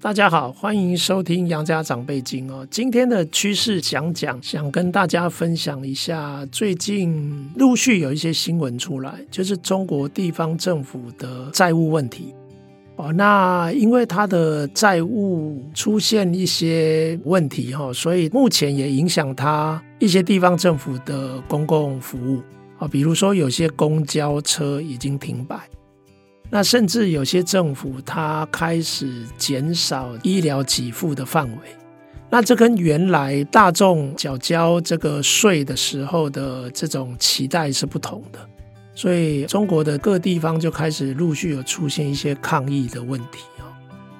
大家好，欢迎收听《杨家长辈经》哦。今天的趋势讲讲，想跟大家分享一下，最近陆续有一些新闻出来，就是中国地方政府的债务问题哦。那因为它的债务出现一些问题哈，所以目前也影响它一些地方政府的公共服务啊，比如说有些公交车已经停摆。那甚至有些政府，它开始减少医疗给付的范围。那这跟原来大众缴交这个税的时候的这种期待是不同的。所以中国的各地方就开始陆续有出现一些抗议的问题。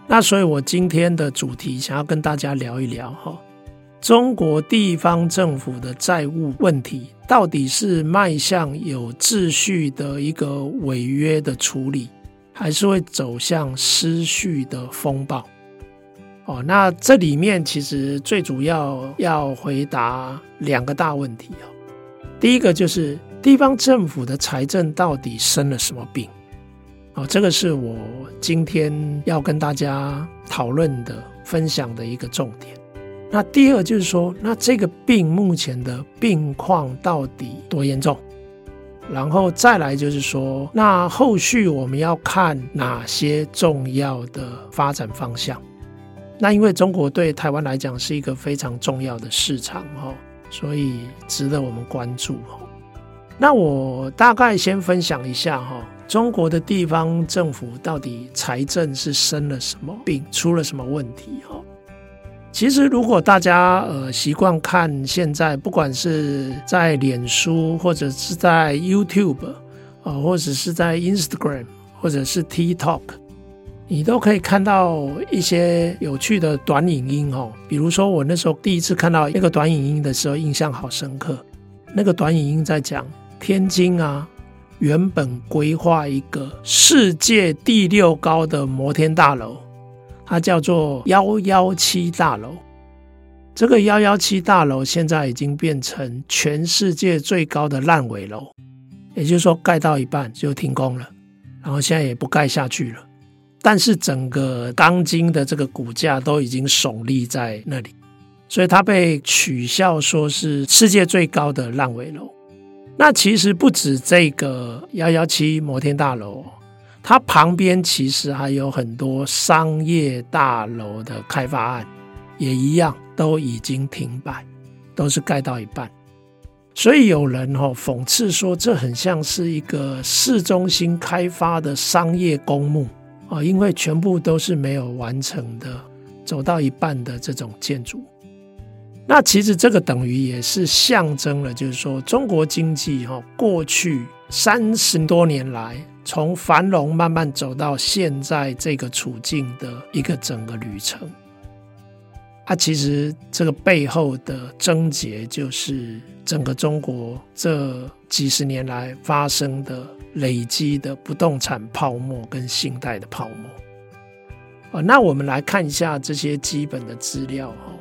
那所以我今天的主题想要跟大家聊一聊哈，中国地方政府的债务问题到底是迈向有秩序的一个违约的处理，还是会走向失序的风暴哦。那这里面其实最主要要回答两个大问题哦。第一个就是地方政府的财政到底生了什么病？哦，这个是我今天要跟大家讨论的、分享的一个重点。那第二就是说，那这个病目前的病况到底多严重？然后再来就是说，那后续我们要看哪些重要的发展方向？那因为中国对台湾来讲是一个非常重要的市场哈，所以值得我们关注哈。那我大概先分享一下哈，中国的地方政府到底财政是生了什么病，出了什么问题哈？其实，如果大家呃习惯看现在，不管是在脸书，或者是在 YouTube，啊，或者是在 Instagram，或者是 TikTok，你都可以看到一些有趣的短影音哦。比如说，我那时候第一次看到那个短影音的时候，印象好深刻。那个短影音在讲天津啊，原本规划一个世界第六高的摩天大楼。它叫做幺幺七大楼，这个幺幺七大楼现在已经变成全世界最高的烂尾楼，也就是说盖到一半就停工了，然后现在也不盖下去了。但是整个钢筋的这个骨架都已经耸立在那里，所以它被取笑说是世界最高的烂尾楼。那其实不止这个幺幺七摩天大楼。它旁边其实还有很多商业大楼的开发案，也一样都已经停摆，都是盖到一半。所以有人哈讽刺说，这很像是一个市中心开发的商业公墓啊，因为全部都是没有完成的，走到一半的这种建筑。那其实这个等于也是象征了，就是说中国经济哈过去三十多年来。从繁荣慢慢走到现在这个处境的一个整个旅程，啊，其实这个背后的症结就是整个中国这几十年来发生的累积的不动产泡沫跟信贷的泡沫。啊，那我们来看一下这些基本的资料哈。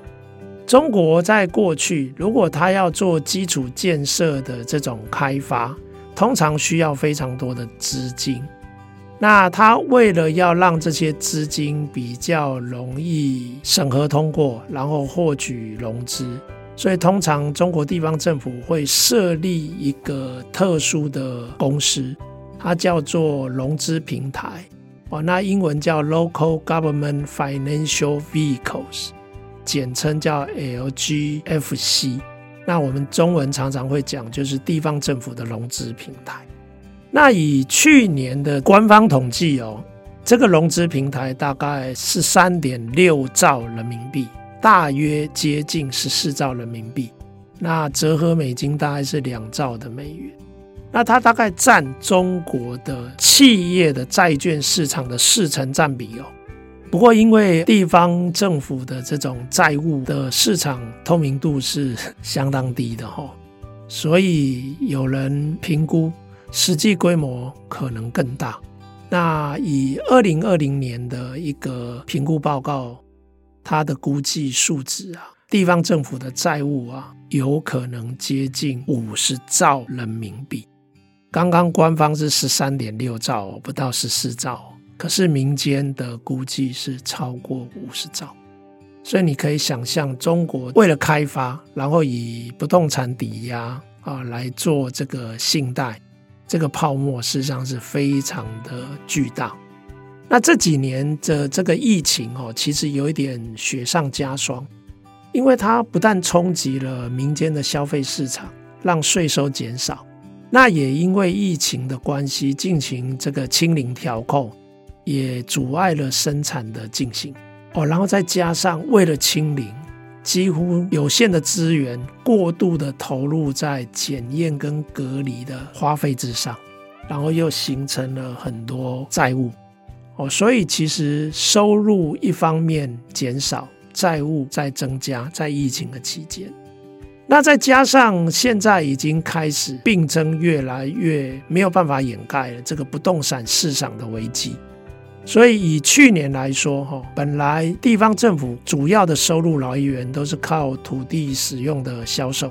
中国在过去，如果他要做基础建设的这种开发，通常需要非常多的资金，那他为了要让这些资金比较容易审核通过，然后获取融资，所以通常中国地方政府会设立一个特殊的公司，它叫做融资平台，哦，那英文叫 Local Government Financial Vehicles，简称叫 LGFC。那我们中文常常会讲，就是地方政府的融资平台。那以去年的官方统计哦，这个融资平台大概是三点六兆人民币，大约接近十四兆人民币。那折合美金大概是两兆的美元。那它大概占中国的企业的债券市场的四成占比哦。不过，因为地方政府的这种债务的市场透明度是相当低的哈，所以有人评估实际规模可能更大。那以二零二零年的一个评估报告，它的估计数值啊，地方政府的债务啊，有可能接近五十兆人民币。刚刚官方是十三点六兆，不到十四兆，可是民间的估计是超过五十兆。所以你可以想象，中国为了开发，然后以不动产抵押啊来做这个信贷。这个泡沫事实上是非常的巨大。那这几年的这个疫情哦，其实有一点雪上加霜，因为它不但冲击了民间的消费市场，让税收减少，那也因为疫情的关系进行这个清零调控，也阻碍了生产的进行哦。然后再加上为了清零。几乎有限的资源过度的投入在检验跟隔离的花费之上，然后又形成了很多债务哦，所以其实收入一方面减少，债务在增加，在疫情的期间，那再加上现在已经开始病症越来越没有办法掩盖了这个不动产市场的危机。所以以去年来说，哈，本来地方政府主要的收入来源都是靠土地使用的销售，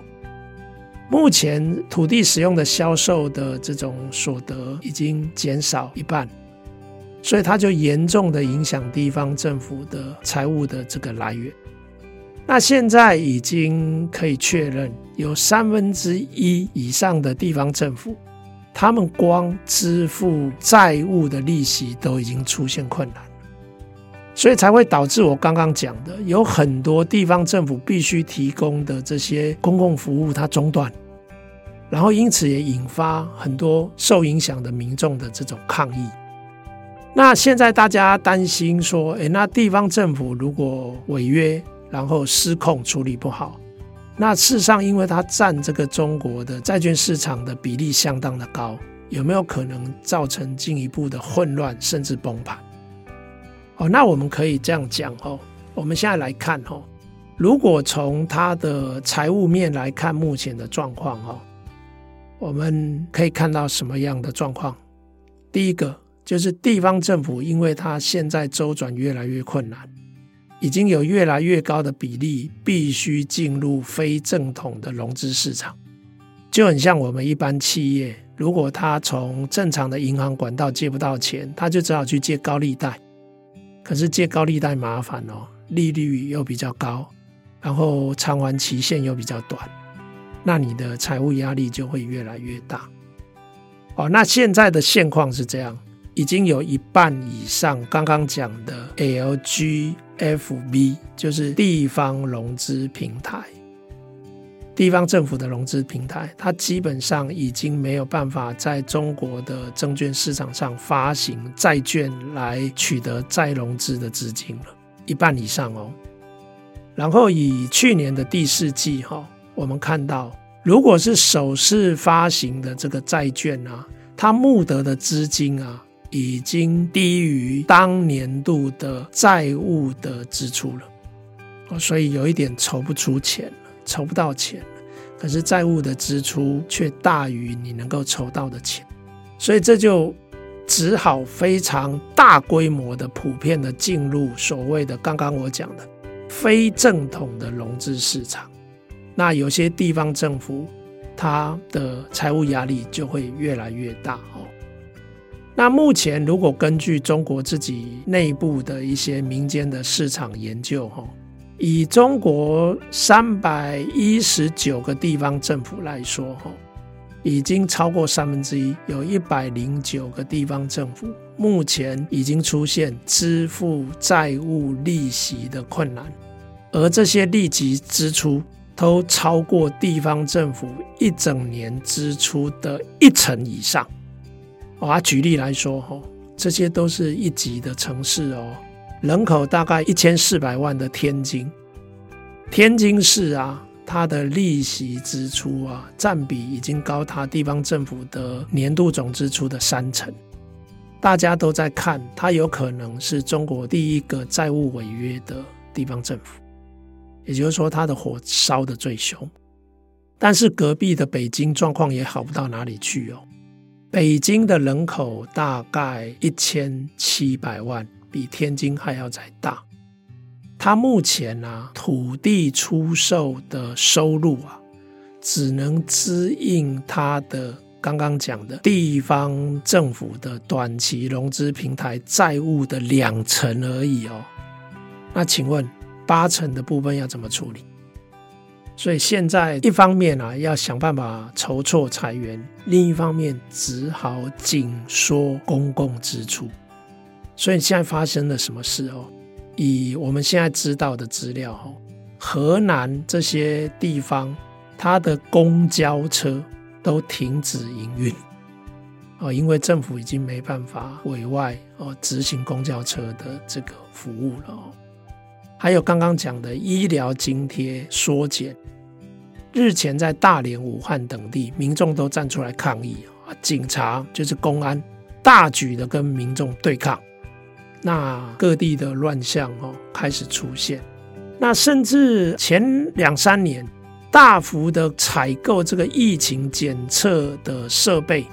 目前土地使用的销售的这种所得已经减少一半，所以它就严重的影响地方政府的财务的这个来源。那现在已经可以确认，有三分之一以上的地方政府。他们光支付债务的利息都已经出现困难，所以才会导致我刚刚讲的，有很多地方政府必须提供的这些公共服务它中断，然后因此也引发很多受影响的民众的这种抗议。那现在大家担心说，诶，那地方政府如果违约，然后失控处理不好。那事实上，因为它占这个中国的债券市场的比例相当的高，有没有可能造成进一步的混乱甚至崩盘？哦，那我们可以这样讲哦。我们现在来看哦，如果从它的财务面来看目前的状况哦，我们可以看到什么样的状况？第一个就是地方政府，因为它现在周转越来越困难。已经有越来越高的比例必须进入非正统的融资市场，就很像我们一般企业，如果他从正常的银行管道借不到钱，他就只好去借高利贷。可是借高利贷麻烦哦，利率又比较高，然后偿还期限又比较短，那你的财务压力就会越来越大。哦，那现在的现况是这样。已经有一半以上，刚刚讲的 LG LGFV 就是地方融资平台，地方政府的融资平台，它基本上已经没有办法在中国的证券市场上发行债券来取得再融资的资金了，一半以上哦。然后以去年的第四季哈，我们看到，如果是首次发行的这个债券啊，它募得的资金啊。已经低于当年度的债务的支出了，所以有一点筹不出钱了，筹不到钱了。可是债务的支出却大于你能够筹到的钱，所以这就只好非常大规模的、普遍的进入所谓的刚刚我讲的非正统的融资市场。那有些地方政府，它的财务压力就会越来越大哦。那目前，如果根据中国自己内部的一些民间的市场研究，哈，以中国三百一十九个地方政府来说，哈，已经超过三分之一，有一百零九个地方政府目前已经出现支付债务利息的困难，而这些利息支出都超过地方政府一整年支出的一成以上。我、举例来说，哈，这些都是一级的城市哦，人口大概一千四百万的天津，天津市啊，它的利息支出啊，占比已经高达地方政府的年度总支出的三成。大家都在看，它有可能是中国第一个债务违约的地方政府，也就是说，它的火烧得最凶。但是隔壁的北京状况也好不到哪里去哦。北京的人口大概一千七百万，比天津还要再大。它目前啊，土地出售的收入啊，只能支应它的刚刚讲的地方政府的短期融资平台债务的两成而已哦。那请问八成的部分要怎么处理？所以现在一方面啊，要想办法筹措财源，另一方面只好紧缩公共支出。所以现在发生了什么事哦？以我们现在知道的资料哦，河南这些地方，它的公交车都停止营运哦，因为政府已经没办法委外哦执行公交车的这个服务了哦。还有刚刚讲的医疗津贴缩减，日前在大连、武汉等地，民众都站出来抗议啊，警察就是公安，大举的跟民众对抗。那各地的乱象哦开始出现，那甚至前两三年大幅的采购这个疫情检测的设备，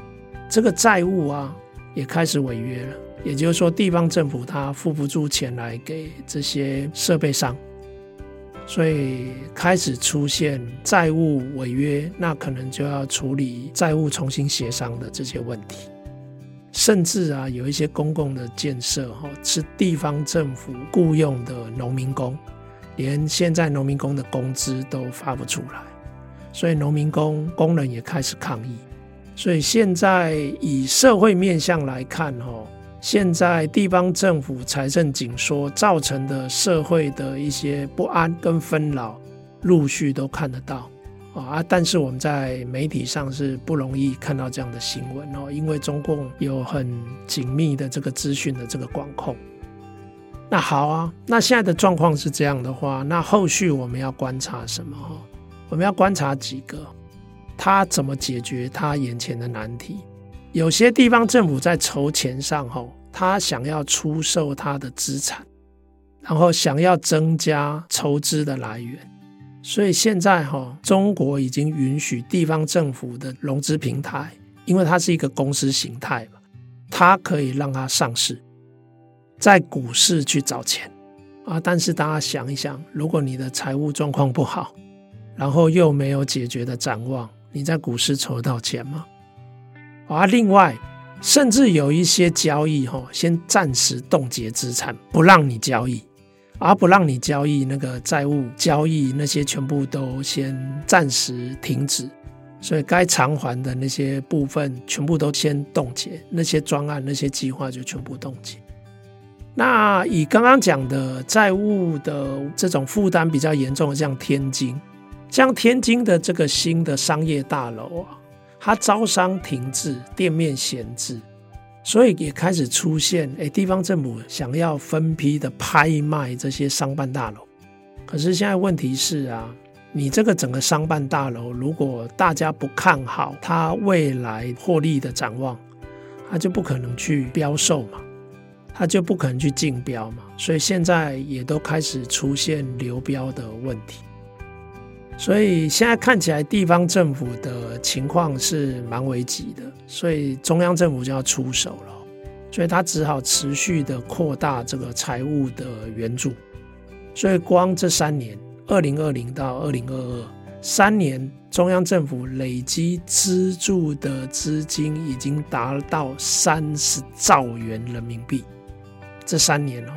这个债务啊也开始违约了。也就是说，地方政府他付不出钱来给这些设备商，所以开始出现债务违约，那可能就要处理债务重新协商的这些问题。甚至啊，有一些公共的建设哈，是地方政府雇佣的农民工，连现在农民工的工资都发不出来，所以农民工工人也开始抗议。所以现在以社会面向来看哈，现在地方政府财政紧缩造成的社会的一些不安跟纷扰，陆续都看得到。啊，但是我们在媒体上是不容易看到这样的新闻哦，因为中共有很紧密的这个资讯的这个管控。那好啊，那现在的状况是这样的话，那后续我们要观察什么？我们要观察几个，他怎么解决他眼前的难题？有些地方政府在筹钱上后，他想要出售他的资产，然后想要增加筹资的来源。所以现在哈，中国已经允许地方政府的融资平台，因为它是一个公司形态嘛，它可以让它上市，在股市去找钱啊。但是大家想一想，如果你的财务状况不好，然后又没有解决的展望，你在股市筹到钱吗？啊，另外，甚至有一些交易哈，先暂时冻结资产，不让你交易。而不让你交易那个债务交易，那些全部都先暂时停止，所以该偿还的那些部分全部都先冻结，那些专案、那些计划就全部冻结。那以刚刚讲的债务的这种负担比较严重的，像天津，像天津的这个新的商业大楼啊，它招商停滞，店面闲置。所以也开始出现，哎，地方政府想要分批的拍卖这些商办大楼。可是现在问题是啊，你这个整个商办大楼，如果大家不看好它未来获利的展望，它就不可能去标售嘛，它就不可能去竞标嘛。所以现在也都开始出现流标的问题。所以现在看起来，地方政府的情况是蛮危急的，所以中央政府就要出手了，所以他只好持续的扩大这个财务的援助。所以光这三年，二零二零到二零二二三年，中央政府累积资助的资金已经达到三十兆元人民币。这三年哦。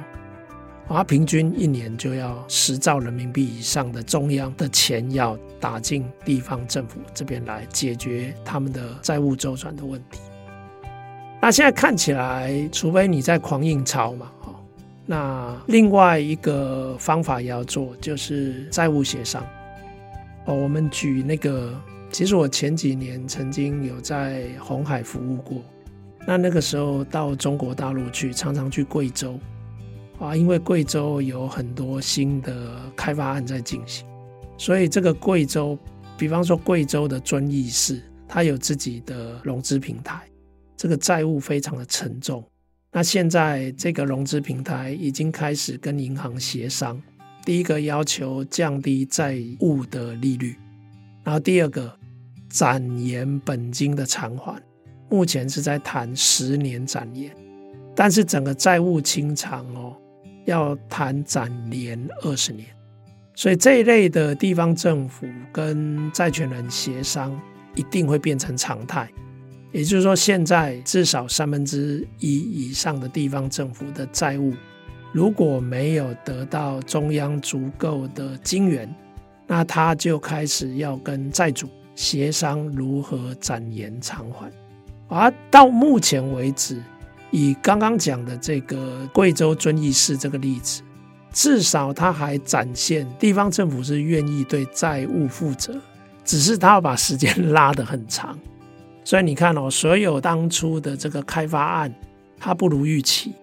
啊，平均一年就要十兆人民币以上的中央的钱要打进地方政府这边来解决他们的债务周转的问题。那现在看起来，除非你在狂印钞嘛，哦，那另外一个方法也要做，就是债务协商。哦，我们举那个，其实我前几年曾经有在红海服务过，那那个时候到中国大陆去，常常去贵州。啊，因为贵州有很多新的开发案在进行，所以这个贵州，比方说贵州的遵义市，它有自己的融资平台，这个债务非常的沉重。那现在这个融资平台已经开始跟银行协商，第一个要求降低债务的利率，然后第二个展延本金的偿还，目前是在谈十年展延，但是整个债务清偿哦，要谈展延二十年，所以这一类的地方政府跟债权人协商，一定会变成常态。也就是说，现在至少三分之一以上的地方政府的债务，如果没有得到中央足够的金援，那他就开始要跟债主协商如何展延偿还。而到目前为止，以刚刚讲的这个贵州遵义市这个例子，至少它还展现地方政府是愿意对债务负责，只是他要把时间拉得很长。所以你看哦，所有当初的这个开发案，它不如预期，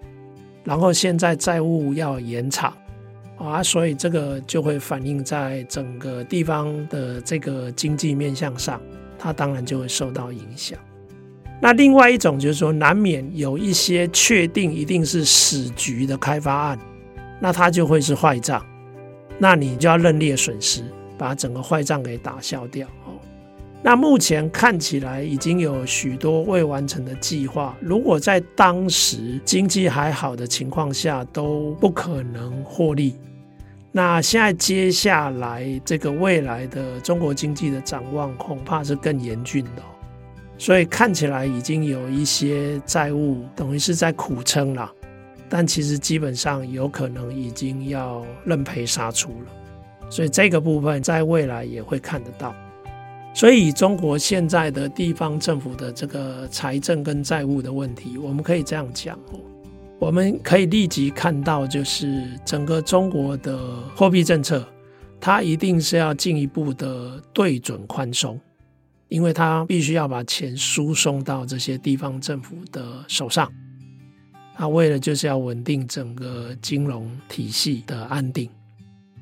然后现在债务要延长啊，所以这个就会反映在整个地方的这个经济面向上，它当然就会受到影响。那另外一种就是说，难免有一些确定一定是死局的开发案，那它就会是坏账，那你就要认列损失，把整个坏账给打消掉哦。那目前看起来已经有许多未完成的计划，如果在当时经济还好的情况下都不可能获利，那现在接下来这个未来的中国经济的展望恐怕是更严峻的。所以看起来已经有一些债务等于是在苦撑了，但其实基本上有可能已经要认赔杀出了。所以这个部分在未来也会看得到。所以中国现在的地方政府的这个财政跟债务的问题，我们可以这样讲哦，我们可以立即看到，就是整个中国的货币政策，它一定是要进一步的对准宽松。因为他必须要把钱输送到这些地方政府的手上，他为了就是要稳定整个金融体系的安定，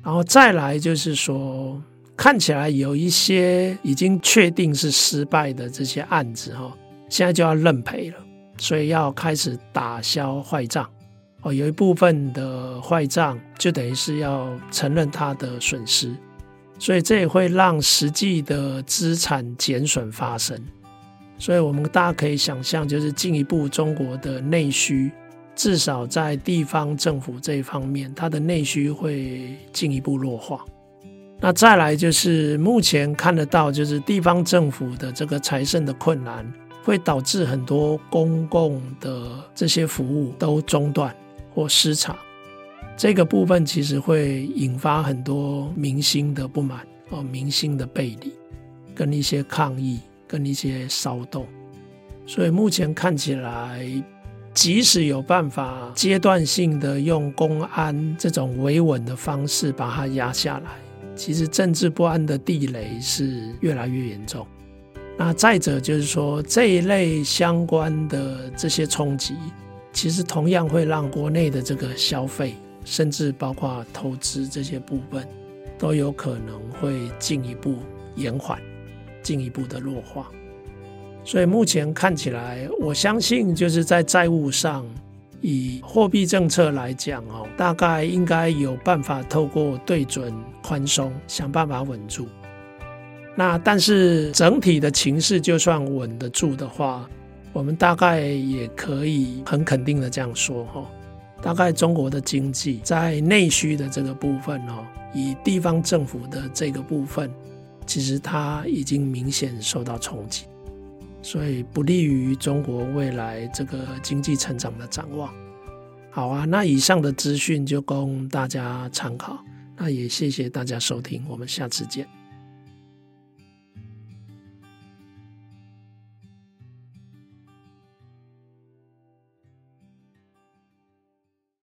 然后再来就是说，看起来有一些已经确定是失败的这些案子哈，现在就要认赔了，所以要开始打消坏账哦，有一部分的坏账就等于是要承认他的损失。所以这也会让实际的资产减损发生，所以我们大家可以想象，就是进一步中国的内需，至少在地方政府这一方面，它的内需会进一步弱化。那再来就是目前看得到，就是地方政府的这个财政的困难，会导致很多公共的这些服务都中断或失常。这个部分其实会引发很多明星的不满哦，明星的背离，跟一些抗议，跟一些骚动。所以目前看起来，即使有办法阶段性的用公安这种维稳的方式把它压下来，其实政治不安的地雷是越来越严重。那再者就是说，这一类相关的这些冲击，其实同样会让国内的这个消费。甚至包括投资这些部分，都有可能会进一步延缓，进一步的弱化。所以目前看起来，我相信就是在债务上，以货币政策来讲哦，大概应该有办法透过对准宽松，想办法稳住。那但是整体的情势就算稳得住的话，我们大概也可以很肯定的这样说哈。大概中国的经济在内需的这个部分哦，以地方政府的这个部分，其实它已经明显受到冲击，所以不利于中国未来这个经济成长的展望。好啊，那以上的资讯就供大家参考，那也谢谢大家收听，我们下次见。